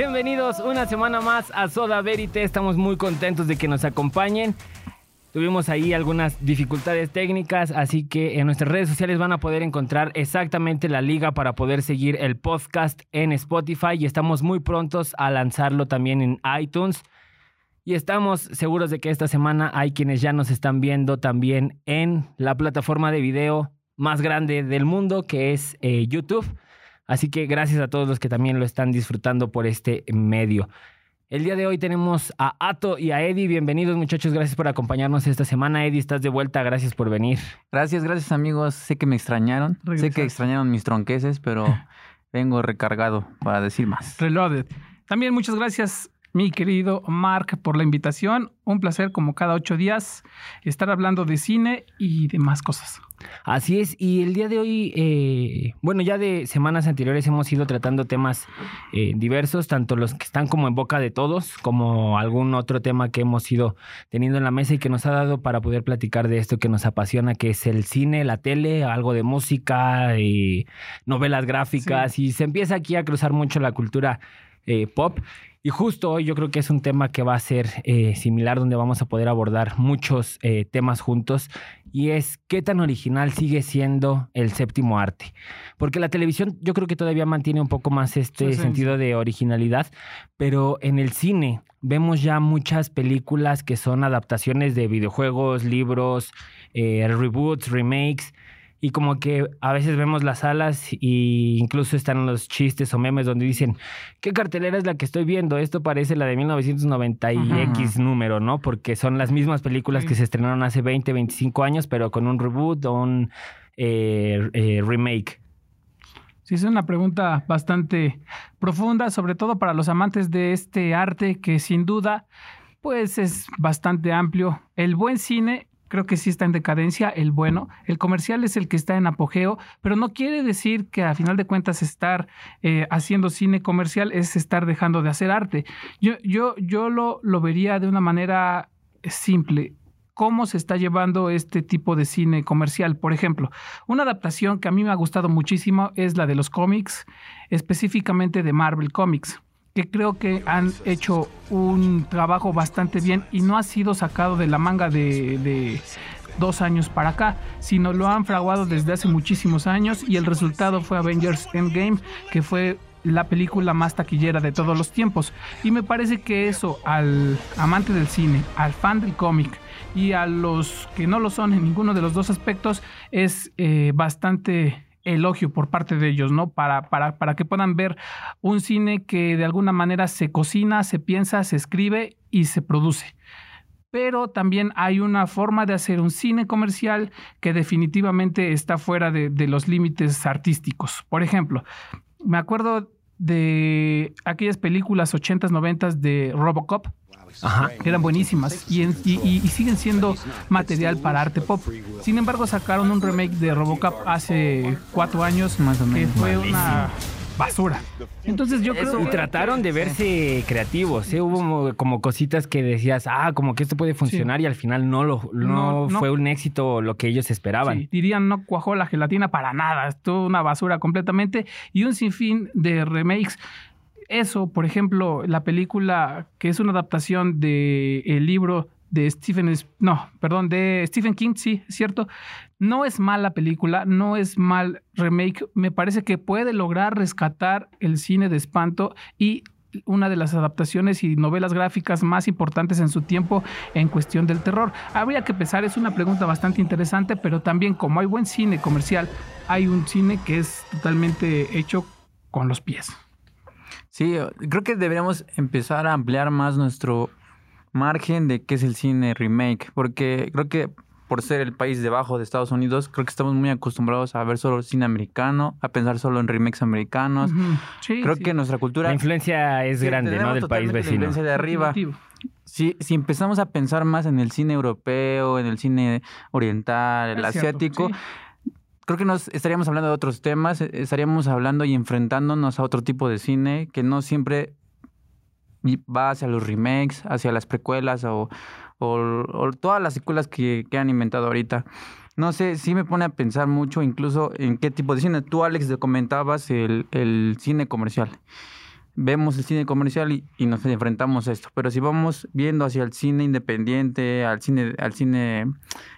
Bienvenidos una semana más a Soda Verite. Estamos muy contentos de que nos acompañen. Tuvimos ahí algunas dificultades técnicas, así que en nuestras redes sociales van a poder encontrar exactamente la liga para poder seguir el podcast en Spotify y estamos muy prontos a lanzarlo también en iTunes. Y estamos seguros de que esta semana hay quienes ya nos están viendo también en la plataforma de video más grande del mundo, que es eh, YouTube. Así que gracias a todos los que también lo están disfrutando por este medio. El día de hoy tenemos a Ato y a Eddie. Bienvenidos muchachos, gracias por acompañarnos esta semana. Eddie, estás de vuelta, gracias por venir. Gracias, gracias amigos. Sé que me extrañaron, sé que extrañaron mis tronqueses, pero vengo recargado para decir más. Reloaded. También muchas gracias mi querido Mark, por la invitación. Un placer, como cada ocho días, estar hablando de cine y demás cosas. Así es, y el día de hoy, eh, bueno, ya de semanas anteriores hemos ido tratando temas eh, diversos, tanto los que están como en boca de todos, como algún otro tema que hemos ido teniendo en la mesa y que nos ha dado para poder platicar de esto que nos apasiona, que es el cine, la tele, algo de música, y novelas gráficas, y se empieza aquí a cruzar mucho la cultura eh, pop. Y justo hoy yo creo que es un tema que va a ser eh, similar, donde vamos a poder abordar muchos eh, temas juntos, y es qué tan original sigue siendo el séptimo arte. Porque la televisión yo creo que todavía mantiene un poco más este sentido de originalidad, pero en el cine vemos ya muchas películas que son adaptaciones de videojuegos, libros, eh, reboots, remakes y como que a veces vemos las salas y incluso están los chistes o memes donde dicen, ¿qué cartelera es la que estoy viendo? Esto parece la de 1990 y X número, ¿no? Porque son las mismas películas que se estrenaron hace 20, 25 años, pero con un reboot o un eh, eh, remake. Sí, es una pregunta bastante profunda, sobre todo para los amantes de este arte que sin duda pues es bastante amplio. El buen cine creo que sí está en decadencia, el bueno. El comercial es el que está en apogeo, pero no quiere decir que a final de cuentas estar eh, haciendo cine comercial es estar dejando de hacer arte. Yo, yo, yo lo, lo vería de una manera simple cómo se está llevando este tipo de cine comercial. Por ejemplo, una adaptación que a mí me ha gustado muchísimo es la de los cómics, específicamente de Marvel Comics creo que han hecho un trabajo bastante bien y no ha sido sacado de la manga de, dos años para acá, sino lo han fraguado desde hace muchísimos años y el resultado fue Avengers Endgame, que fue la película más taquillera de todos los tiempos. Y me parece que eso al amante del cine, al fan del cómic y a los que no lo son en ninguno de los dos aspectos es eh, bastante elogio por parte de ellos, ¿no? Para, para, para que puedan ver un cine que de alguna manera se cocina, se piensa, se escribe y se produce. Pero también hay una forma de hacer un cine comercial que definitivamente está fuera de, de los límites artísticos. Por ejemplo, me acuerdo de aquellas películas 80s, 90s de Robocop, Ajá. eran buenísimas y, y, siguen siendo material para arte pop. Sin embargo, sacaron un remake de Robocop hace cuatro años más o menos. Que fue una basura. Entonces yo creo Y trataron de verse creativos, ¿eh? Hubo como cositas que decías, ah, como que esto puede funcionar y al final no lo no, fue un éxito lo que ellos esperaban. dirían, no cuajó la gelatina para nada, estuvo una basura completamente y un sinfín de remakes eso, por ejemplo, la película que es una adaptación del el libro de Stephen, no, perdón, de Stephen King, sí, es cierto. No es mala película, no es mal remake. Me parece que puede lograr rescatar el cine de espanto y una de las adaptaciones y novelas gráficas más importantes en su tiempo en cuestión del terror. Habría que pensar, es una pregunta bastante interesante, pero también como hay buen cine comercial, hay un cine que es totalmente hecho con los pies. Sí, creo que deberíamos empezar a ampliar más nuestro margen de qué es el cine remake, porque creo que por ser el país debajo de Estados Unidos, creo que estamos muy acostumbrados a ver solo cine americano, a pensar solo en remakes americanos. creo que nuestra cultura... La influencia es grande, ¿no? Del país vecino. La influencia de arriba. Si, si empezamos a pensar más en el cine europeo, en el cine oriental, el asiático creo que nos estaríamos hablando de otros temas, eh, estaríamos hablando y enfrentándonos a otro tipo de cine que no siempre va hacia los remakes, hacia las precuelas o, todas las secuelas que, han inventado ahorita. No sé, sí me pone a pensar mucho incluso en qué tipo de cine. Tú, Alex, comentabas el, el cine comercial. vemos el cine comercial y, y, nos enfrentamos a esto. Pero si vamos viendo hacia el cine independiente, al cine, al cine,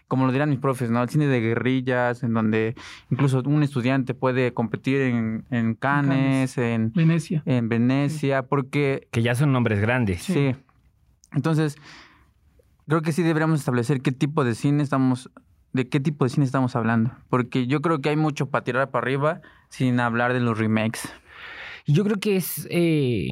como lo dirán mis profes, ¿no? Al cine de guerrillas, en donde incluso un estudiante puede competir en, en Cannes, en Venecia. En Venecia, porque. Que ya son nombres grandes. Sí. Entonces, creo que sí deberíamos establecer qué tipo de cine estamos. De qué tipo de cine estamos hablando. Porque yo creo que hay mucho para tirar para arriba sin hablar de los remakes. Yo creo que es eh,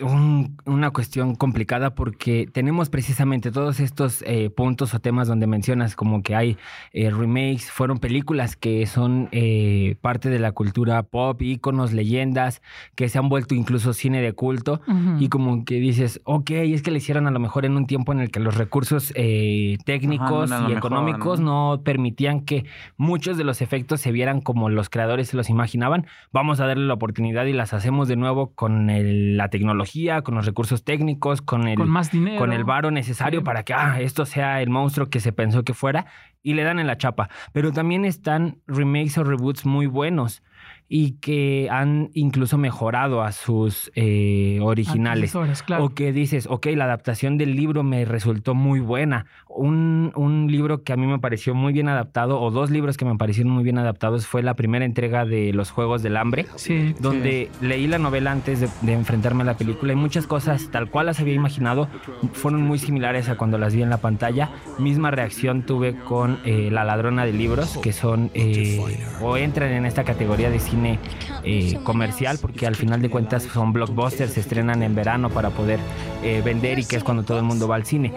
un, una cuestión complicada porque tenemos precisamente todos estos eh, puntos o temas donde mencionas como que hay eh, remakes, fueron películas que son eh, parte de la cultura pop, íconos, leyendas, que se han vuelto incluso cine de culto uh -huh. y como que dices, ok, es que le hicieron a lo mejor en un tiempo en el que los recursos eh, técnicos Ajá, no y económicos mejor, ¿no? ¿no? permitían que muchos de los efectos se vieran como los creadores se los imaginaban, vamos a darle la oportunidad y las hacemos de nuevo con el, la tecnología tecnología, con los recursos técnicos, con el, con más dinero. con el varo necesario sí. para que ah, esto sea el monstruo que se pensó que fuera y le dan en la chapa. Pero también están remakes o reboots muy buenos y que han incluso mejorado a sus eh, originales. Claro. O que dices, ok, la adaptación del libro me resultó muy buena. Un, un, libro que a mí me pareció muy bien adaptado, o dos libros que me parecieron muy bien adaptados, fue la primera entrega de Los Juegos del Hambre, sí, donde sí. leí la novela antes de, de, enfrentarme a la película y muchas cosas, tal cual las había imaginado, fueron muy similares a cuando las vi en la pantalla. Misma reacción tuve con eh, La Ladrona de Libros, que son eh, o entran en esta categoría de cine eh, comercial, porque al final de cuentas son blockbusters, se estrenan en verano para poder eh, vender y que es cuando todo el mundo va al cine.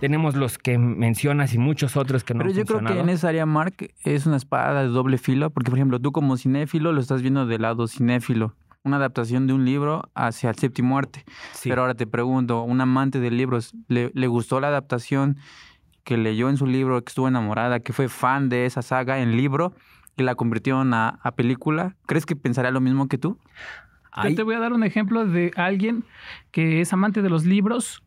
Tenemos los que mencionas y muchos otros que no Pero han yo creo que en esa área, Mark, es una espada de doble filo, porque por ejemplo, tú como cinéfilo lo estás viendo del lado cinéfilo una adaptación de un libro hacia el séptimo arte. Sí. Pero ahora te pregunto, un amante de libros, ¿le, ¿le, gustó la adaptación que leyó en su libro, que estuvo enamorada, que fue fan de esa saga en libro, que la convirtieron a, a película? ¿Crees que pensaría lo mismo que tú? Yo te voy a dar un ejemplo de alguien que es amante de los libros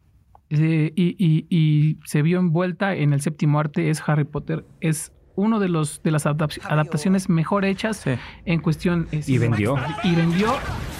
eh, y, y, y, se vio envuelta en el séptimo arte, es Harry Potter. Es uno de los de las adaptaciones mejor hechas sí. en cuestión es, y vendió y vendió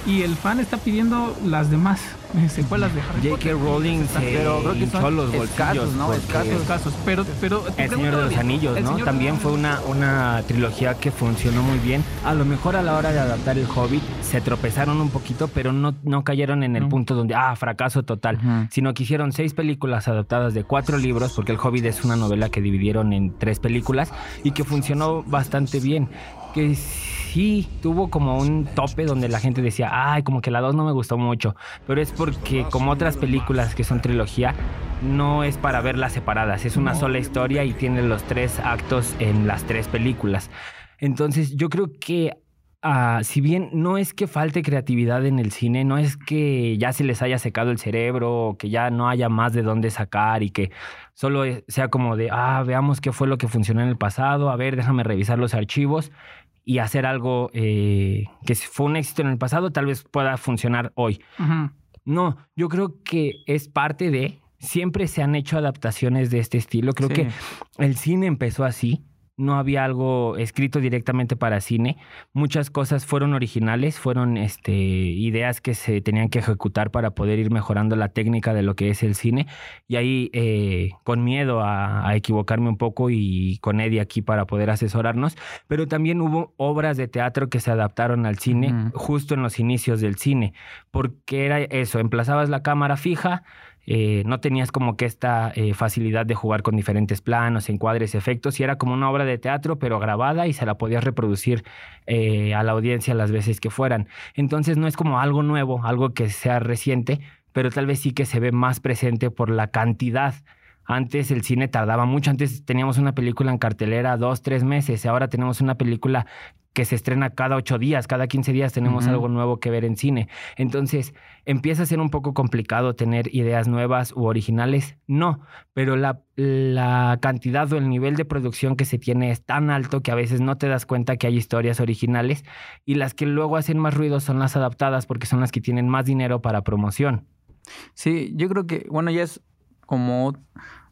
y el fan está pidiendo las demás secuelas de Harry J.K. Rowling se pero creo que son los escasos, ¿no? Escasos, escasos. Pero, pero El Señor de los Anillos, ¿no? También fue una, una trilogía que funcionó muy bien. A lo mejor a la hora de adaptar El Hobbit se tropezaron un poquito, pero no, no cayeron en el no. punto donde, ah, fracaso total. Uh -huh. Sino que hicieron seis películas adaptadas de cuatro libros, porque El Hobbit es una novela que dividieron en tres películas y que funcionó bastante bien. Que sí tuvo como un tope donde la gente decía, ay, como que la 2 no me gustó mucho. Pero es porque, como otras películas que son trilogía, no es para verlas separadas. Es una sola historia y tiene los tres actos en las tres películas. Entonces, yo creo que Uh, si bien no es que falte creatividad en el cine, no es que ya se les haya secado el cerebro o que ya no haya más de dónde sacar y que solo sea como de, ah, veamos qué fue lo que funcionó en el pasado, a ver, déjame revisar los archivos y hacer algo eh, que fue un éxito en el pasado, tal vez pueda funcionar hoy. Uh -huh. No, yo creo que es parte de, siempre se han hecho adaptaciones de este estilo, creo sí. que el cine empezó así no había algo escrito directamente para cine. Muchas cosas fueron originales, fueron este, ideas que se tenían que ejecutar para poder ir mejorando la técnica de lo que es el cine. Y ahí, eh, con miedo a, a, equivocarme un poco y con Eddie aquí para poder asesorarnos, pero también hubo obras de teatro que se adaptaron al cine mm. justo en los inicios del cine, porque era eso, emplazabas la cámara fija, eh, no tenías como que esta eh, facilidad de jugar con diferentes planos, encuadres, efectos, y era como una obra de teatro, pero grabada y se la podías reproducir eh, a la audiencia las veces que fueran. Entonces no es como algo nuevo, algo que sea reciente, pero tal vez sí que se ve más presente por la cantidad. Antes el cine tardaba mucho, antes teníamos una película en cartelera dos, tres meses, ahora tenemos una película que se estrena cada ocho días, cada quince días tenemos uh -huh. algo nuevo que ver en cine. Entonces, ¿empieza a ser un poco complicado tener ideas nuevas u originales? No, pero la, la, cantidad o el nivel de producción que se tiene es tan alto que a veces no te das cuenta que hay historias originales y las que luego hacen más ruido son las adaptadas porque son las que tienen más dinero para promoción. Sí, yo creo que, bueno, ya es como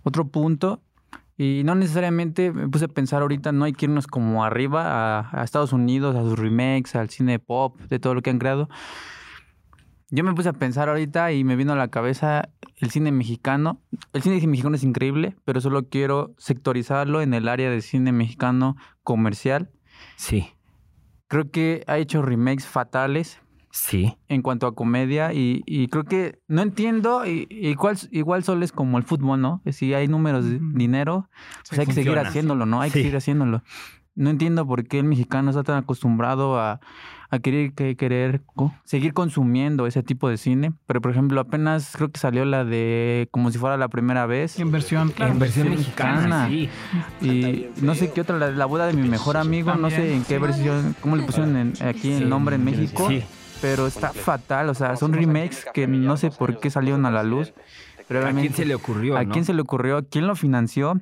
otro punto y no necesariamente me puse a pensar ahorita, no hay que irnos como arriba a, a, Estados Unidos, a sus remakes, al cine pop, de todo lo que han creado. Yo me puse a pensar ahorita y me vino a la cabeza el cine mexicano. El cine mexicano es increíble, pero solo quiero sectorizarlo en el área de cine mexicano comercial. Sí. Creo que ha hecho remakes fatales. Sí. En cuanto a comedia, y, y creo que no entiendo, y, igual, igual solo es como el fútbol, ¿no? Si hay números de dinero, pues hay que seguir haciéndolo, ¿no? Hay que seguir haciéndolo. No entiendo por qué el mexicano está tan acostumbrado a, a querer, que, querer seguir consumiendo ese tipo de cine. Pero, por ejemplo, apenas creo que salió la de como si fuera la primera vez. En versión, En versión mexicana. Sí. Y no sé qué otra, la, boda de mi mejor amigo, no sé en qué versión, cómo le pusieron aquí el nombre en México. Sí. Pero está fatal, o sea, son remakes que no sé por qué salieron a la luz. Pero ¿A quién se le ocurrió? ¿A quién se le ocurrió? ¿Quién lo financió?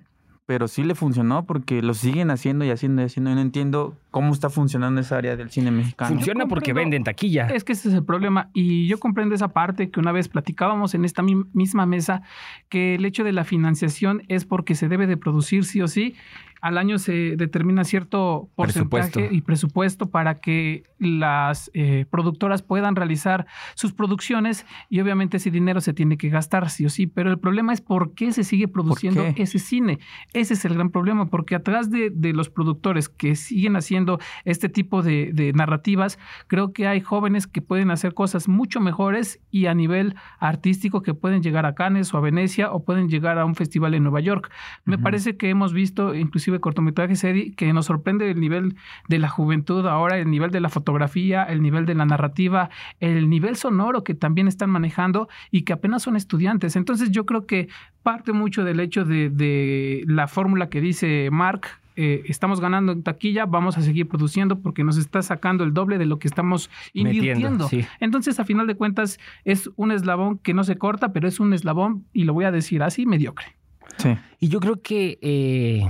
pero sí le funcionó porque lo siguen haciendo y haciendo y haciendo. Y no entiendo cómo está funcionando esa área del cine mexicano. Funciona porque venden taquilla. Es que ese es el problema. Y yo comprendo esa parte que una vez platicábamos en esta misma mesa, que el hecho de la financiación es porque se debe de producir sí o sí al año se determina cierto porcentaje y presupuesto para que las eh, productoras puedan realizar sus producciones y obviamente ese dinero se tiene que gastar sí o sí, pero el problema es por qué se sigue produciendo ese cine. Ese es el gran problema, porque atrás de, los productores que siguen haciendo este tipo de, de, narrativas, creo que hay jóvenes que pueden hacer cosas mucho mejores y a nivel artístico que pueden llegar a Cannes o a Venecia o pueden llegar a un festival en Nueva York. Me parece que hemos visto inclusive de cortometrajes, Eddie, que nos sorprende el nivel de la juventud ahora, el nivel de la fotografía, el nivel de la narrativa, el nivel sonoro que también están manejando y que apenas son estudiantes. Entonces yo creo que parte mucho del hecho de, la fórmula que dice Mark, eh, estamos ganando en taquilla, vamos a seguir produciendo porque nos está sacando el doble de lo que estamos invirtiendo. Entonces, a final de cuentas, es un eslabón que no se corta, pero es un eslabón, y lo voy a decir así, mediocre. Sí. Y yo creo que eh,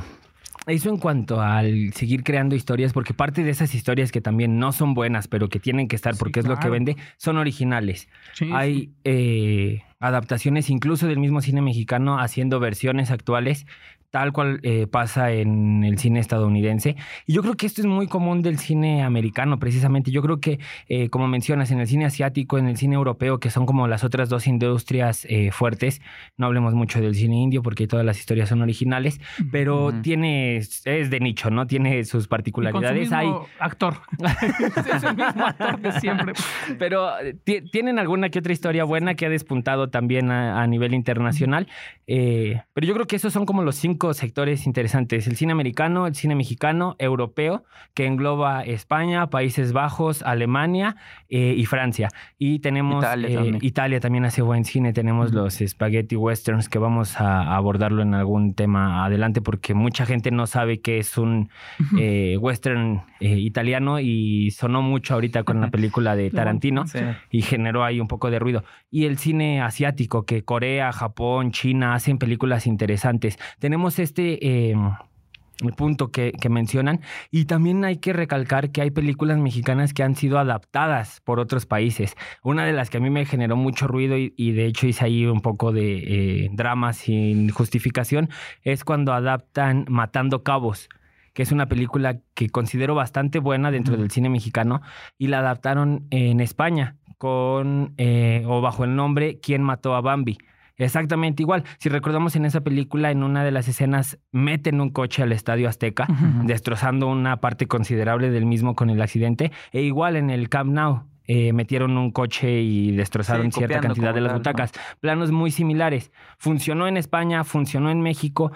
eso en cuanto al seguir creando historias, porque parte de esas historias que también no son buenas, pero que tienen que estar porque es lo que vende, son originales. Hay eh, adaptaciones incluso del mismo cine mexicano haciendo versiones actuales tal cual eh, pasa en el cine estadounidense. Y yo creo que esto es muy común del cine americano, precisamente. Yo creo que, eh, como mencionas, en el cine asiático, en el cine europeo, que son como las otras dos industrias eh, fuertes, no hablemos mucho del cine indio porque todas las historias son originales, pero tiene, es de nicho, ¿no? Tiene sus particularidades. Hay actor. es el mismo actor de siempre. Pero tienen alguna que otra historia buena que ha despuntado también a, a nivel internacional. pero yo creo que esos son como los cinco sectores interesantes. El cine americano, el cine mexicano, europeo, que engloba España, Países Bajos, Alemania eh, y Francia. Y tenemos eh, Italia también. hace buen cine. Tenemos los spaghetti westerns que vamos a abordarlo en algún tema adelante porque mucha gente no sabe que es un eh, western italiano y sonó mucho ahorita con la película de Tarantino y generó ahí un poco de ruido. Y el cine asiático, que Corea, Japón, China hacen películas interesantes. Tenemos este eh, punto que, mencionan y también hay que recalcar que hay películas mexicanas que han sido adaptadas por otros países. Una de las que a mí me generó mucho ruido y, de hecho hice ahí un poco de eh, drama sin justificación es cuando adaptan Matando Cabos que es una película que considero bastante buena dentro del cine mexicano, y la adaptaron en España con eh, o bajo el nombre ¿Quién mató a Bambi? Exactamente igual. Si recordamos en esa película, en una de las escenas, meten un coche al Estadio Azteca, destrozando una parte considerable del mismo con el accidente. E igual en el Camp Nou, eh, metieron un coche y destrozaron cierta cantidad de las butacas. Planos muy similares. Funcionó en España, funcionó en México.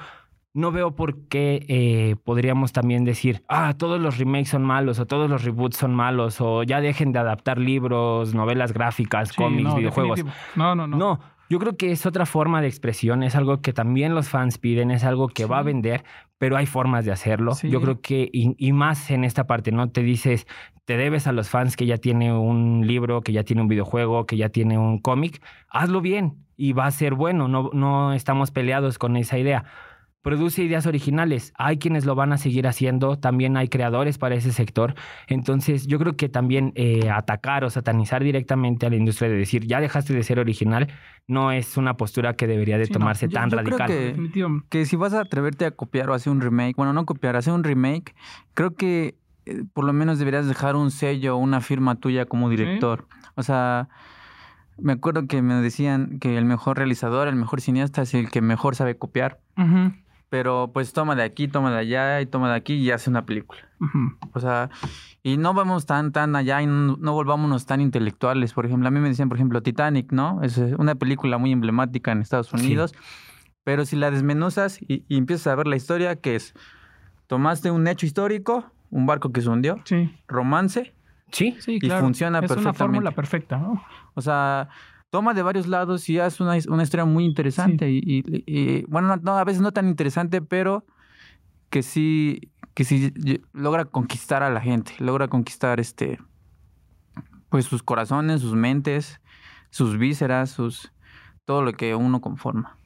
No veo por qué eh, podríamos también decir, ah, todos los remakes son malos o todos los reboots son malos o ya dejen de adaptar libros, novelas gráficas, cómics, videojuegos. No, no, no. No, yo creo que es otra forma de expresión, es algo que también los fans piden, es algo que va a vender, pero hay formas de hacerlo. Yo creo que, y, más en esta parte, ¿no? Te dices, te debes a los fans que ya tiene un libro, que ya tiene un videojuego, que ya tiene un cómic, hazlo bien y va a ser bueno, no, no estamos peleados con esa idea produce ideas originales. Hay quienes lo van a seguir haciendo, también hay creadores para ese sector. Entonces, yo creo que también eh, atacar o satanizar directamente a la industria de decir, ya dejaste de ser original, no es una postura que debería de tomarse tan radical. Creo que, si vas a atreverte a copiar o hacer un remake, bueno, no copiar, hacer un remake, creo que eh, por lo menos deberías dejar un sello, una firma tuya como director. O sea me acuerdo que me decían que el mejor realizador, el mejor cineasta es el que mejor sabe copiar. Pero pues toma de aquí, toma de allá y toma de aquí y hace una película. O sea, y no vamos tan, tan allá y no, volvámonos tan intelectuales. Por ejemplo, a mí me decían, por ejemplo, Titanic, ¿no? Es una película muy emblemática en Estados Unidos. Pero si la desmenuzas y, y, empiezas a ver la historia, que es, tomaste un hecho histórico, un barco que se hundió, sí. romance, Sí, sí, claro. Y funciona es perfectamente. Es una fórmula perfecta, ¿no? O sea, toma de varios lados y es una, una historia muy interesante. Y, bueno, no, a veces no tan interesante, pero que sí, que sí logra conquistar a la gente, logra conquistar este, pues sus corazones, sus mentes, sus vísceras, sus todo lo que uno conforma.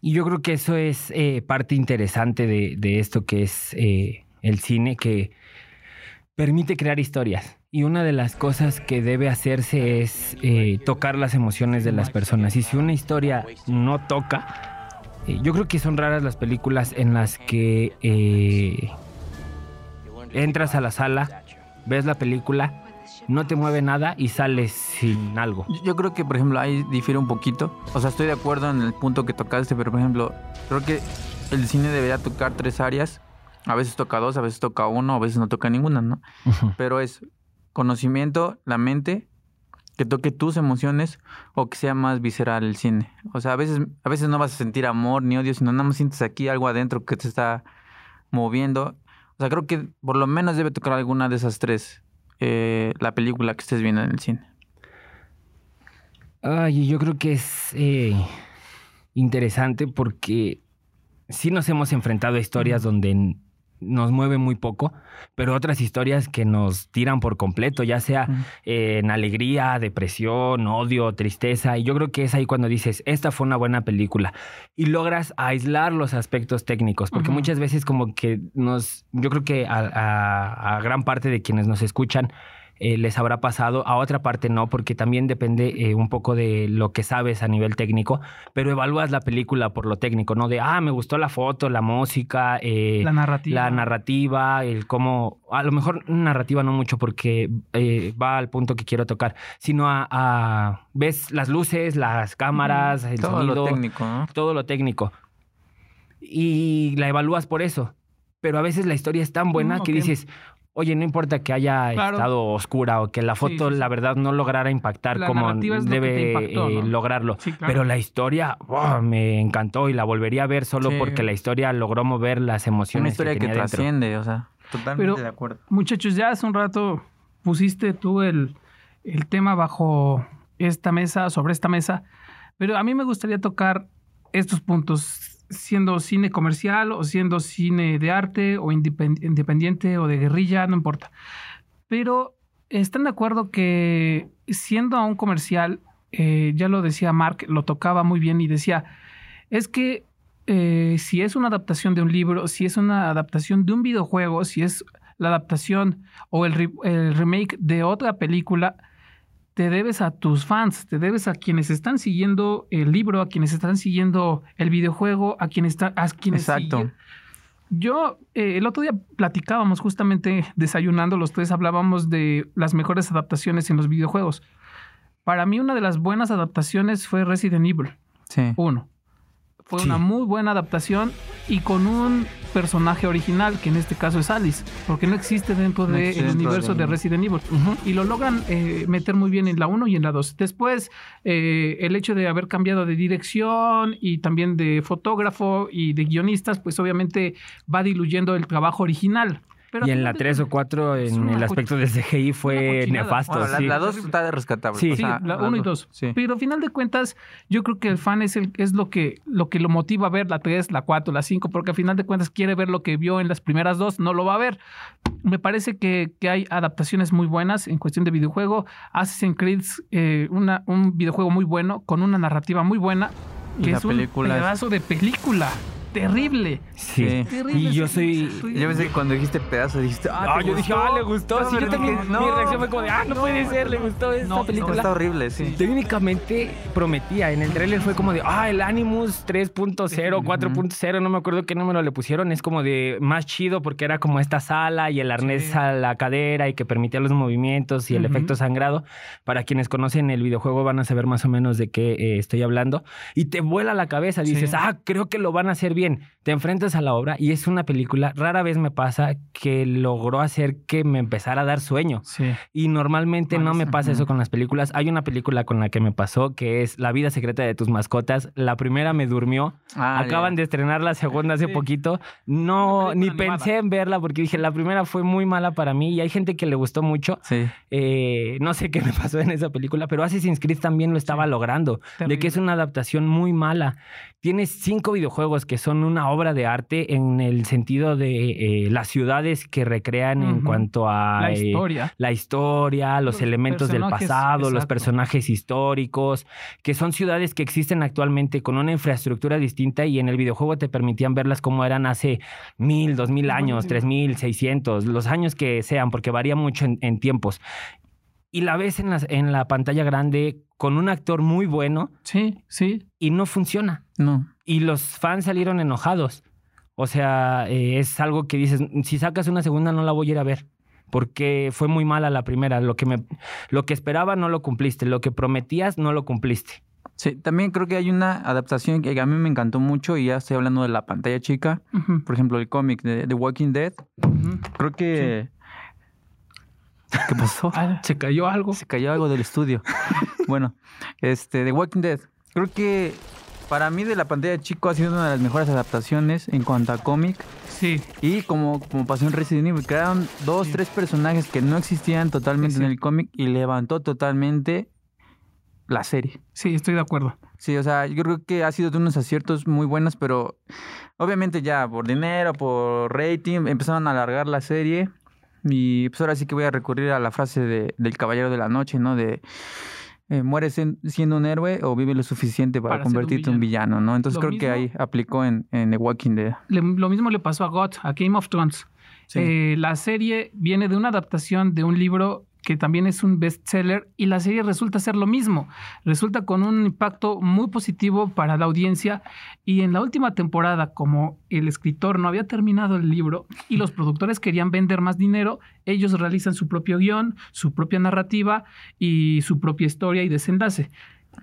Y yo creo que eso es eh, parte interesante de, de, esto que es eh, el cine, que permite crear historias. Y una de las cosas que debe hacerse es eh, tocar las emociones de las personas. Y si una historia no toca, eh, yo creo que son raras las películas en las que eh, entras a la sala, ves la película, no te mueve nada y sales sin algo. Yo creo que, por ejemplo, ahí difiere un poquito. O sea, estoy de acuerdo en el punto que tocaste, pero, por ejemplo, creo que el cine debería tocar tres áreas. A veces toca dos, a veces toca uno, a veces no toca ninguna, ¿no? Pero es conocimiento, la mente, que toque tus emociones o que sea más visceral el cine. O sea, a veces, a veces no vas a sentir amor ni odio, sino nada más sientes aquí algo adentro que te está moviendo. O sea, creo que por lo menos debe tocar alguna de esas tres eh, la película que estés viendo en el cine. Ay, yo creo que es eh, interesante porque sí nos hemos enfrentado a historias donde nos mueve muy poco, pero otras historias que nos tiran por completo, ya sea en alegría, depresión, odio, tristeza. Y yo creo que es ahí cuando dices, esta fue una buena película. Y logras aislar los aspectos técnicos, porque muchas veces como que nos, yo creo que a gran parte de quienes nos escuchan, eh, les habrá pasado, a otra parte no, porque también depende eh, un poco de lo que sabes a nivel técnico, pero evalúas la película por lo técnico, ¿no? De, ah, me gustó la foto, la música, eh, la narrativa. La narrativa, el cómo, a lo mejor narrativa no mucho porque va al punto que quiero tocar, sino a, ves las luces, las cámaras, el todo sonido. Lo técnico, ¿no? Todo lo técnico. Y la evalúas por eso pero a veces la historia es tan buena que dices, Oye, no importa que haya estado oscura o que la foto, la verdad, no lograra impactar como debe eh, lograrlo. Pero la historia me encantó y la volvería a ver solo porque la historia logró mover las emociones. Una historia que, trasciende, o sea, totalmente de acuerdo. Muchachos, ya hace un rato pusiste tú el, el tema bajo esta mesa, sobre esta mesa, pero a mí me gustaría tocar estos puntos siendo cine comercial o siendo cine de arte o independiente o de guerrilla, no importa. Pero están de acuerdo que siendo a un comercial, eh, ya lo decía Mark, lo tocaba muy bien y decía, es que eh, si es una adaptación de un libro, si es una adaptación de un videojuego, si es la adaptación o el remake de otra película, te debes a tus fans, te debes a quienes están siguiendo el libro, a quienes están siguiendo el videojuego, a quienes están, a quienes Exacto. Yo eh, el otro día platicábamos justamente desayunando, los tres hablábamos de las mejores adaptaciones en los videojuegos. Para mí una de las buenas adaptaciones fue Resident Evil. Sí. Uno. Fue una muy buena adaptación y con un personaje original, que en este caso es Alice, porque no existe dentro del universo de, Resident Evil. Y lo logran eh, meter muy bien en la 1 y en la 2. Después, eh, el hecho de haber cambiado de dirección y también de fotógrafo y de guionistas, pues obviamente va diluyendo el trabajo original y en la 3 o 4, en el aspecto de CGI, fue nefasto. la 2 está rescatable. Sí, la 1 y 2. Pero al final de cuentas, yo creo que el fan es, el, es lo, que, lo que lo motiva a ver la 3, la 4, la 5, porque al final de cuentas quiere ver lo que vio en las primeras dos, no lo va a ver. Me parece que, que hay adaptaciones muy buenas en cuestión de videojuego. Assassin's Creed, eh, una, un videojuego muy bueno, con una narrativa muy buena, que es un pedazo de película. Terrible. Sí. Terrible, Y yo soy. Yo pensé que cuando dijiste pedazo dijiste, ah, Ah, ¿te yo dije, gustó? ah, le gustó. No, Sí, yo también. dije, mi no, reacción fue como de, ah, no, puede ser, le gustó esta No, película. No, está horrible, sí. Técnicamente prometía. En el tráiler fue como de, ah, el Animus 3.0, 4.0, no me acuerdo qué número le pusieron. Es como de más chido porque era como esta sala y el arnés Sí. a la cadera y que permitía los movimientos y el Ujú. efecto sangrado. Para quienes conocen el videojuego van a saber más o menos de qué eh, estoy hablando. Y te vuela la cabeza. Dices, Sí. ah, creo que lo van a hacer bien. Te enfrentas a la obra y es una película, rara vez me pasa que logró hacer que me empezara a dar sueño. Sí. Y normalmente no me pasa eso con las películas. Hay una película con la que me pasó que es La vida secreta de tus mascotas. La primera me durmió. Ah, Acaban ya. de estrenar la segunda hace Sí. poquito. No, ni animada. pensé en verla porque dije, la primera fue muy mala para mí y hay gente que le gustó mucho. Sí. Eh, no sé qué me pasó en esa película, pero Assassin's Creed también lo estaba logrando. De Terrible. que es una adaptación muy mala. Tiene cinco videojuegos que son una obra de arte en el sentido de eh, las ciudades que recrean en cuanto a La eh, historia. la historia, los, Los elementos del pasado, los personajes históricos, que son ciudades que existen actualmente con una infraestructura distinta y en el videojuego te permitían verlas como eran hace mil, dos mil años, tres mil, seiscientos, los años que sean, porque varía mucho en, en tiempos. Y la ves en la, en la pantalla grande con un actor muy bueno Sí, sí. y no funciona. No. Y los fans salieron enojados. O sea, eh, es algo que dices, si sacas una segunda no la voy a ir a ver. Porque fue muy mala la primera. Lo que, me, lo que esperaba no lo cumpliste. Lo que prometías no lo cumpliste. Sí, también creo que hay una adaptación que a mí me encantó mucho y ya estoy hablando de la pantalla chica. Por ejemplo, el cómic de The Walking Dead. Creo que... ¿Qué pasó? Se cayó algo. Se cayó algo del estudio. bueno, este, The Walking Dead. Creo que para mí de la pantalla chico ha sido una de las mejores adaptaciones en cuanto a cómic. Sí, Y como, como pasó en Resident Evil, crearon dos, Sí. tres personajes que no existían totalmente Sí, sí. en el cómic y levantó totalmente la serie. sí, estoy de acuerdo. Sí, o sea, yo creo que ha sido de unos aciertos muy buenos, pero obviamente ya por dinero, por rating, empezaron a alargar la serie. Y pues ahora sí que voy a recurrir a la frase de, del Caballero de la Noche, ¿no? De eh, mueres en- siendo un héroe o vive lo suficiente para, convertirte en un villano, ¿no? Entonces Lo creo que ahí aplicó en, en The Walking Dead. Le- lo mismo le pasó a God, a Game of Thrones. Sí. Eh, la serie viene de una adaptación de un libro que también es un bestseller y la serie resulta ser lo mismo. Resulta con un impacto muy positivo para la audiencia y en la última temporada, como el escritor no había terminado el libro y los productores querían vender más dinero, ellos realizan su propio guion, su propia narrativa y su propia historia y desenlace.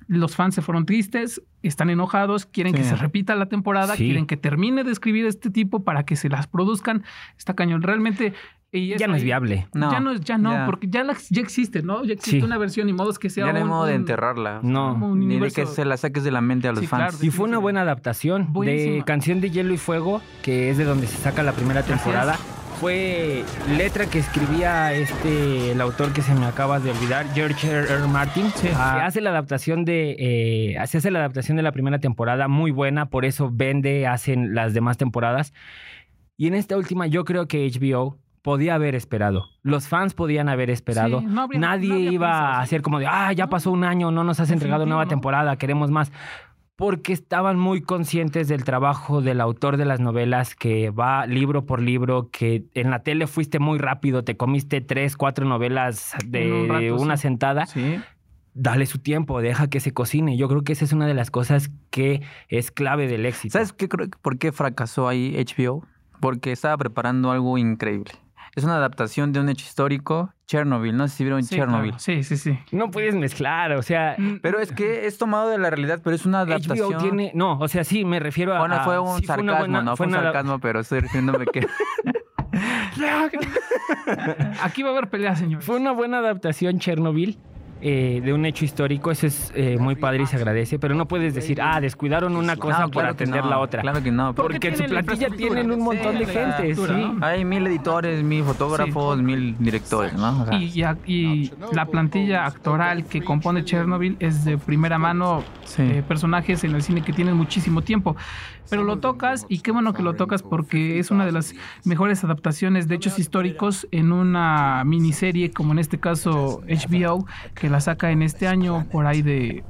Los fans se fueron tristes, están enojados, quieren que se repita la temporada, Sí. quieren que termine de escribir este tipo para que se las produzcan. Está cañón. Realmente. Y ya no es viable. No, ya no, ya no, ya. porque ya, la- ya existe, ¿no? Ya existe Sí. una versión y modos que sea Ya no hay modo de enterrarla. No. Ni de que se la saques de la mente a los Sí, fans. claro. Y fue una buena adaptación de. Canción de Hielo y Fuego, que es de donde se saca la primera temporada. Fue letra que escribía este el autor que se me acaba de olvidar, George R. R. Martin, Sí. que hace la adaptación de eh, se hace la adaptación de la primera temporada muy buena, por eso vende, hacen las demás temporadas. Y en esta última yo creo que HBO podía haber esperado. Los fans podían haber esperado. Sí, no habría- Nadie no iba a hacer como de, ah, ya pasó un año, no nos has entregado nueva no. temporada, queremos más porque estaban muy conscientes del trabajo del autor de las novelas que va libro por libro, que en la tele fuiste muy rápido, te comiste tres, cuatro novelas de En un rato, una sí. sentada, Sí. dale su tiempo, deja que se cocine. Yo creo que esa es una de las cosas que es clave del éxito. ¿Sabes qué, creo- por qué fracasó ahí HBO? Porque estaba preparando algo increíble. Es una adaptación de un hecho histórico, Chernobyl. No sé si vieron Sí, Chernobyl. claro. Sí, sí, sí. No puedes mezclar, o sea, Mm, Pero es que es tomado de la realidad, pero es una adaptación. HBO tiene, no, o sea, sí, me refiero a... Bueno, fue un sí sarcasmo, buena- no fue un una- sarcasmo, pero estoy refiriéndome que Aquí va a haber peleas, señor. Fue una buena adaptación Chernobyl eh, de un hecho histórico, eso es eh, muy padre y se agradece, pero no puedes decir, ah, descuidaron una cosa No, por claro que atender no, la otra. Claro que no. Porque Porque en su plantilla tienen un montón de gente, sí. ¿no? Hay mil editores, mil fotógrafos, mil directores, ¿no? O sea, Y, y la plantilla actoral que compone Chernobyl es de primera mano Sí. eh, personajes en el cine que tienen muchísimo tiempo. Pero lo tocas y qué bueno que lo tocas porque es una de las mejores adaptaciones de hechos históricos en una miniserie como en este caso HBO que la saca en este año por ahí de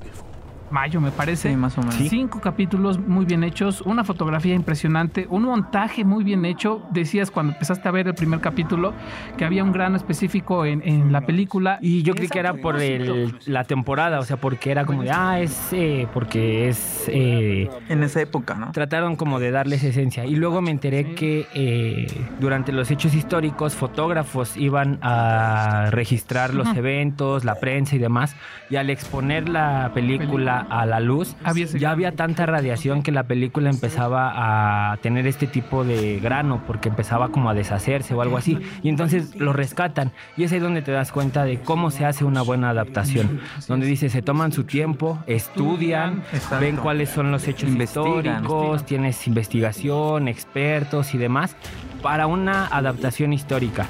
mayo, me parece. Sí, más o menos. Cinco capítulos muy bien hechos, una fotografía impresionante, un montaje muy bien hecho. Decías cuando empezaste a ver el primer capítulo que había un grano específico en, en la película. Y yo creí que era por el, la temporada, o sea, porque era como de, ah, es eh, porque es... eh, En esa época, ¿no? trataron como de darles esencia. Y luego me enteré que eh, durante los hechos históricos, fotógrafos iban a registrar los eventos, la prensa y demás. Y al exponer la película a la luz, Había ese ya había tanta radiación que la película empezaba a tener este tipo de grano, porque empezaba como a deshacerse o algo así. Y entonces lo rescatan. Y es ahí donde te das cuenta de cómo se hace una buena adaptación. Donde dice, se toman su tiempo, estudian, Exacto. ven cuáles son los hechos Investigan. históricos, tienes investigación, expertos y demás para una adaptación histórica.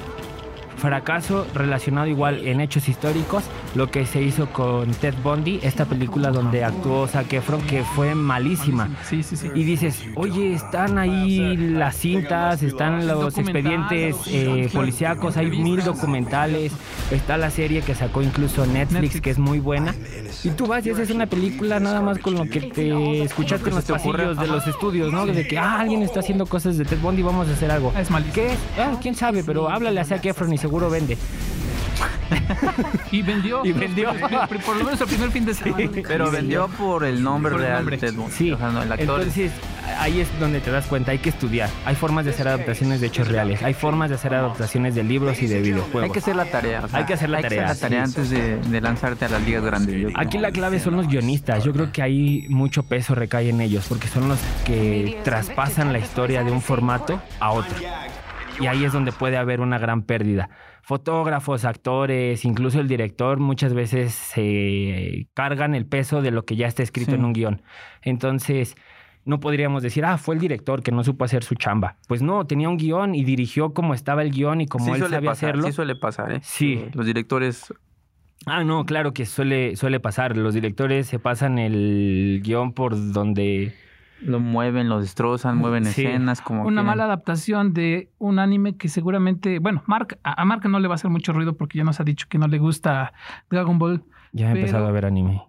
Fracaso relacionado igual en hechos históricos, lo que se hizo con Ted Bundy, esta película donde actuó Zac Efron, que fue malísima. Sí, sí, sí. Y dices, oye, están ahí las cintas, están los expedientes eh, policíacos, hay mil documentales, está la serie que sacó incluso Netflix, que es muy buena. Y tú vas y haces una película nada más con lo que te escuchaste en los pasillos de los estudios, ¿no? De que, ah, alguien está haciendo cosas de Ted Bundy, vamos a hacer algo. Es malísimo. ¿Qué? Ah, quién sabe, pero háblale a Zac Efron y seguro vende. Y vendió. Y vendió. Por, por lo menos el primer fin de semana. Pero vendió por el nombre Por el real nombre. de Ted Bundy. Sí, O sea, no, el actor. entonces ahí es donde te das cuenta, hay que estudiar. Hay formas de hacer adaptaciones de hechos reales, hay formas de hacer adaptaciones de libros y de videojuegos. hay que hacer la tarea. o sea, Hay que hacer la tarea, tarea sí. antes de, de lanzarte a las ligas grandes. Aquí la clave son los guionistas. Yo creo que ahí mucho peso recae en ellos, porque son los que traspasan la historia de un formato a otro. Y ahí es donde puede haber una gran pérdida. Fotógrafos, actores, incluso el director muchas veces se cargan el peso de lo que ya está escrito Sí. en un guion. Entonces, no podríamos decir, ah, fue el director que no supo hacer su chamba. Pues no, tenía un guion y dirigió como estaba el guion y como sí él sabía pasar, hacerlo. Sí suele pasar, ¿eh? Sí. Los directores Ah, no, claro que suele, suele pasar. Los directores se pasan el guion por donde... lo mueven, lo destrozan, mueven Sí. escenas como Una quieren. mala adaptación de un anime que seguramente, bueno, Mark, a a Mark no le va a hacer mucho ruido porque ya nos ha dicho que no le gusta Dragon Ball, Ya he Pero- empezado a ver anime.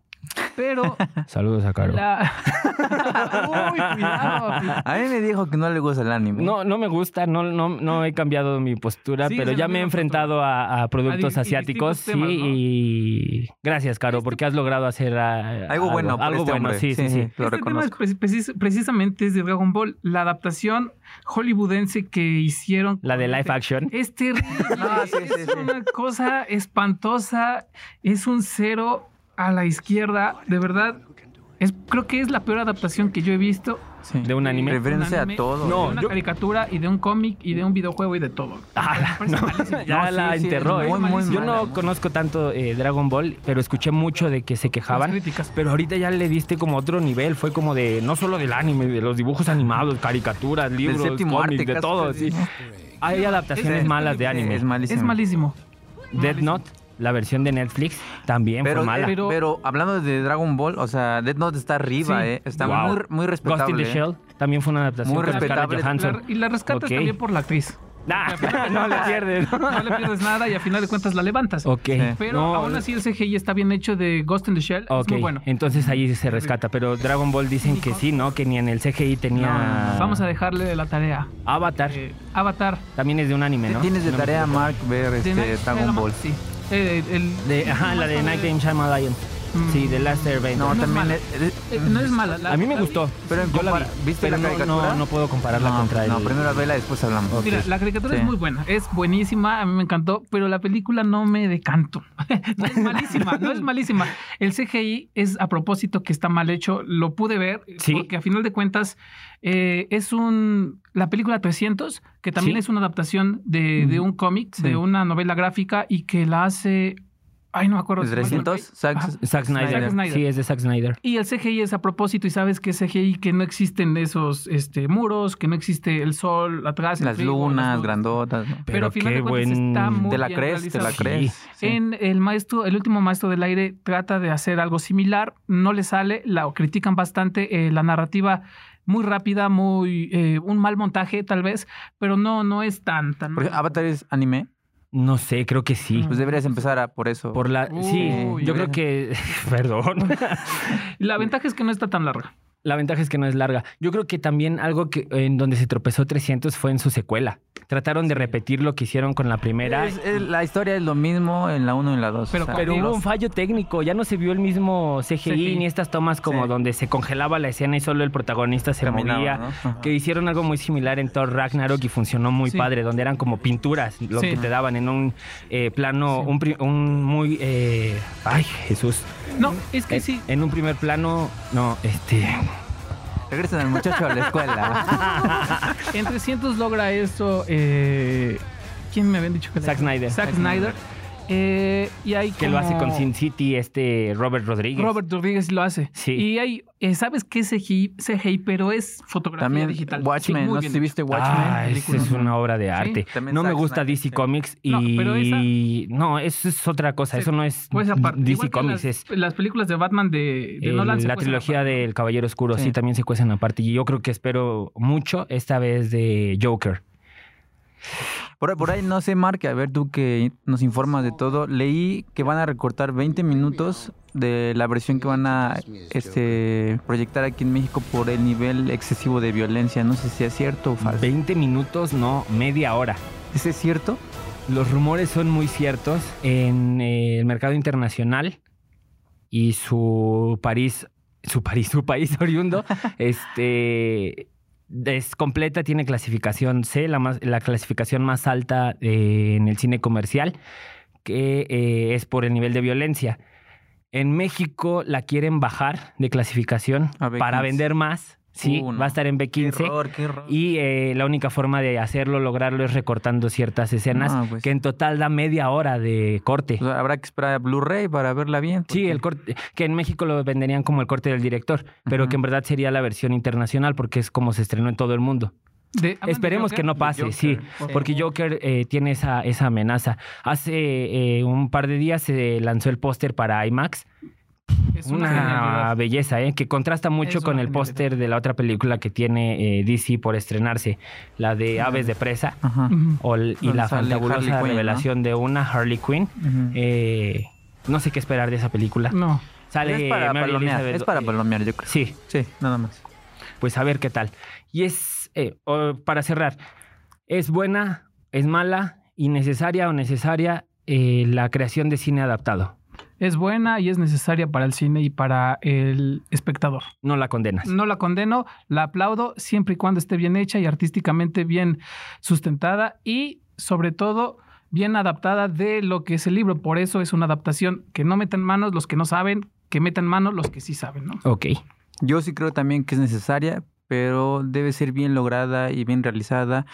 Pero Saludos a Caro. la... Uy, cuidado. A mí me dijo que no le gusta el anime. No, no me gusta, no, no, no he cambiado mi postura, Sí, pero ya me he enfrentado a, a productos A asiáticos, sí, temas, ¿no? y gracias, Caro, porque has logrado hacer ah, Algo bueno algo este bueno, hombre. sí, sí, sí. Lo este tema es precis- precisamente es de Dragon Ball, la adaptación hollywoodense que hicieron. La de live action. Es terrible. No, sí, sí, es sí. una cosa espantosa. Es un cero a la izquierda. De verdad, es, creo que es la peor adaptación que yo he visto. Sí. de un anime. Referencia Un a todo. No, de una yo- caricatura y de un cómic y de un videojuego y de todo. Ah, no, ya No, la sí, enterró. ¿eh? muy, muy Yo mala, no muy- conozco tanto eh, Dragon Ball, pero escuché mucho de que se quejaban. críticas. Pero ahorita ya le diste como otro nivel, fue como de no solo del anime, de los dibujos animados, caricaturas, libros, séptimo cómics, arte, de todo. Hay adaptaciones Es- malas de anime. Es malísimo. Es malísimo. Death Note, la versión de Netflix, también Pero, fue mala. eh, Pero- pero, hablando de Dragon Ball, o sea, Death Note está arriba, Sí. ¿eh? Está Wow. muy, muy Ghost respetable. in the ¿eh? Shell también fue una adaptación Muy respetable. La- y la rescatas también por la actriz. Nah, no le pierdes. No le pierdes nada y a final de cuentas la levantas. ok. Pero No, aún así el CGI está bien hecho de Ghost in the Shell. Ok, Es muy bueno. entonces ahí se rescata, pero Dragon Ball dicen que sí, ¿no? Que ni en el CGI tenía... Vamos a dejarle la tarea. Avatar, Eh, Avatar. también es de un anime, ¿no? Tienes de tarea. Mark, ver este, Dragon Ball. Sí. Eh, el, De, ajá, la de Night Game Shyamalan. Mm. Sí, de Last Airbender. No, es también mala. es- es- eh, no es mala. La- a mí me gustó. Pero en Yo la vi, ¿viste pero la no- caricatura? No, no puedo compararla no, contra el... no, primero vela, después hablamos. Mira, la caricatura Sí. es muy buena, es buenísima, a mí me encantó, pero la película no me decanto. no es malísima, no es malísima. El CGI es a propósito que está mal hecho, lo pude ver, Sí. porque a final de cuentas eh, es un... La película 300, que también Sí. es una adaptación de, de un cómic, Sí. de una novela gráfica y que la hace... Ay, no me acuerdo. ¿Es se me fue el 300? güey. Ajá. Zack- Zack Snyder. Zack Snyder. Sí, es de Zack Snyder. Y el CGI es a propósito, y sabes que es CGI, que no existen esos este, muros, que no existe el sol atrás. Las trigo, lunas grandotas. ¿no? Pero, a final qué de cuentas buen- está muy Te la bien crees, te la crees. Sí. En el maestro, el último maestro del aire trata de hacer algo similar, no le sale, la critican bastante, eh, la narrativa muy rápida, muy eh, un mal montaje tal vez, pero no, no es tan tan. Porque Avatar es anime. No sé, creo que sí. Pues deberías empezar a por eso. Por la, sí, Uy, yo creo que, perdón. La ventaja es que no está tan larga. La ventaja es que no es larga. Yo creo que también algo que en donde se tropezó 300 fue en su secuela. Trataron de repetir lo que hicieron con la primera. Es- es- la historia es lo mismo en la 1 y en la 2. Pero hubo un fallo técnico, ya no se vio el mismo CGI, CGI. ni estas tomas como Sí. donde se congelaba la escena y solo el protagonista se Caminaba, movía. Que hicieron algo muy similar en Thor Ragnarok y funcionó muy Sí. padre, donde eran como pinturas lo Sí. que te daban en un eh, plano, Sí. un, pri- un muy... eh, ay, Jesús. No, es que Eh, sí. En un primer plano, no, este... Regresan al muchacho a la escuela. En 300 logra eso. Eh, ¿Quién me habían dicho que le- Zack Snyder. Zack Zack Snyder. Snyder. Eh, y hay Que lo hace con Sin City este Robert Rodríguez. Robert Rodríguez lo hace. Sí. Y hay, eh, ¿sabes qué es CGI? CGI, pero es fotografía También digital. Watchmen, Sí, no sé si viste Watchmen. Ah, es una obra de arte. no me gusta Snyder, DC sí. Comics y No, pero esa- no, eso es otra cosa. Sí, Eso no es Pues aparte, DC igual que Comics, las, es las películas de Batman de, de el- Nolan. la trilogía aparte. del Caballero Oscuro. Sí. Sí. también se cuecen aparte. Y yo creo que espero mucho esta vez de Joker. Por, por ahí, no sé, Mark, a ver tú que nos informas de todo. Leí que van a recortar 20 minutos de la versión que van a este, proyectar aquí en México por el nivel excesivo de violencia. No sé si es cierto o falso. 20 minutos, no, media hora. ¿Ese es cierto? Los rumores son muy ciertos. En eh, el mercado internacional y su París, su París, su país oriundo, este es completa, tiene clasificación C, la, más, la clasificación más alta eh, en el cine comercial, que eh, es por el nivel de violencia. En México la quieren bajar de clasificación A B15. para vender más. Sí, Uh, no. va a estar en Qué B15. error, qué error. Y eh, la única forma de hacerlo, lograrlo, es recortando ciertas escenas, Ah, pues. que en total da media hora de corte. O sea, habrá que esperar a Blu-ray para verla bien. Sí, el corte, que en México lo venderían como el corte del director, pero que en verdad sería la versión internacional porque es como se estrenó en todo el mundo. De- ¿hablan de Esperemos que no pase, Joker. sí, Sí. porque Joker eh, tiene esa, esa amenaza. Hace eh, un par de días se lanzó el póster para IMAX, Es una, belleza, ¿eh? que contrasta mucho Es con el póster de la otra película que tiene eh, DC por estrenarse, la de Aves de Presa. Ajá. Ujú. o el- y la fantabulosa revelación de una Harley Quinn. Eh, no sé qué esperar de esa película. No. Sale es para Mary palomear, Elizabeth- es para palomear, yo creo. Sí, Sí, nada más. pues a ver qué tal. Y es, eh, para cerrar, ¿es buena, es mala, innecesaria o necesaria eh, la creación de cine adaptado? Es buena y es necesaria para el cine y para el espectador. No la condenas. No la condeno, la aplaudo siempre y cuando esté bien hecha y artísticamente bien sustentada y sobre todo bien adaptada de lo que es el libro. Por eso es una adaptación que no metan manos los que no saben, que metan manos los que sí saben, ¿no? Ok. Yo sí creo también que es necesaria, pero debe ser bien lograda y bien realizada.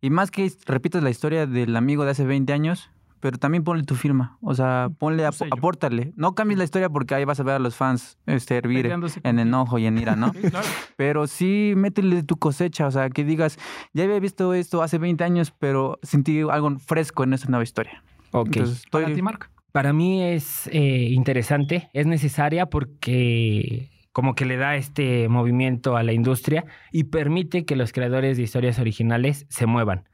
Y más que repitas la historia del amigo de hace 20 años, pero también ponle tu firma. O sea, ponle, ap- sello. apórtale. No cambies la historia porque ahí vas a ver a los fans este, hervir Peleándose en enojo y en ira, ¿no? Sí, claro. Pero sí, métele tu cosecha, o sea, que digas, ya había visto esto hace 20 años, pero sentí algo fresco en esta nueva historia. Ok. Entonces, Para ti, Marc. Para mí es eh, interesante, es necesaria porque como que le da este movimiento a la industria y permite que los creadores de historias originales se muevan.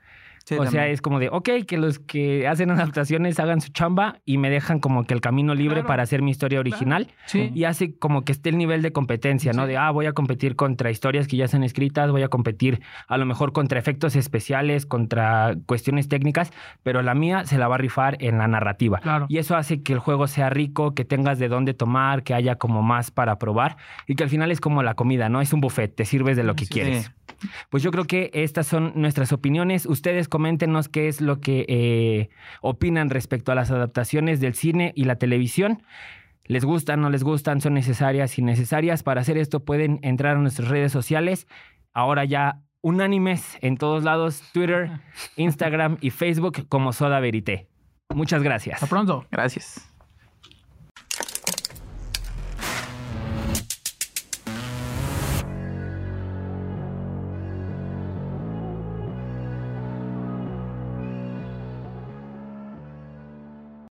Sí, o sea, también. es como de, ok, que los que hacen adaptaciones hagan su chamba y me dejan como que el camino libre Claro. para hacer mi historia original. Sí. Y hace como que esté el nivel de competencia, ¿no? Sí. De, ah, voy a competir contra historias que ya están escritas, voy a competir a lo mejor contra efectos especiales, contra cuestiones técnicas, pero la mía se la va a rifar en la narrativa. Claro. Y eso hace que el juego sea rico, que tengas de dónde tomar, que haya como más para probar y que al final es como la comida, ¿no? Es un buffet, te sirves de lo que Sí. quieres. Pues yo creo que estas son nuestras opiniones. Ustedes coméntenos qué es lo que eh, opinan respecto a las adaptaciones del cine y la televisión. ¿Les gustan, no les gustan? ¿Son necesarias, innecesarias? Para hacer esto pueden entrar a nuestras redes sociales. Ahora ya unánimes en todos lados, Twitter, Instagram y Facebook como Soda Verité. Muchas gracias. Hasta pronto. Gracias.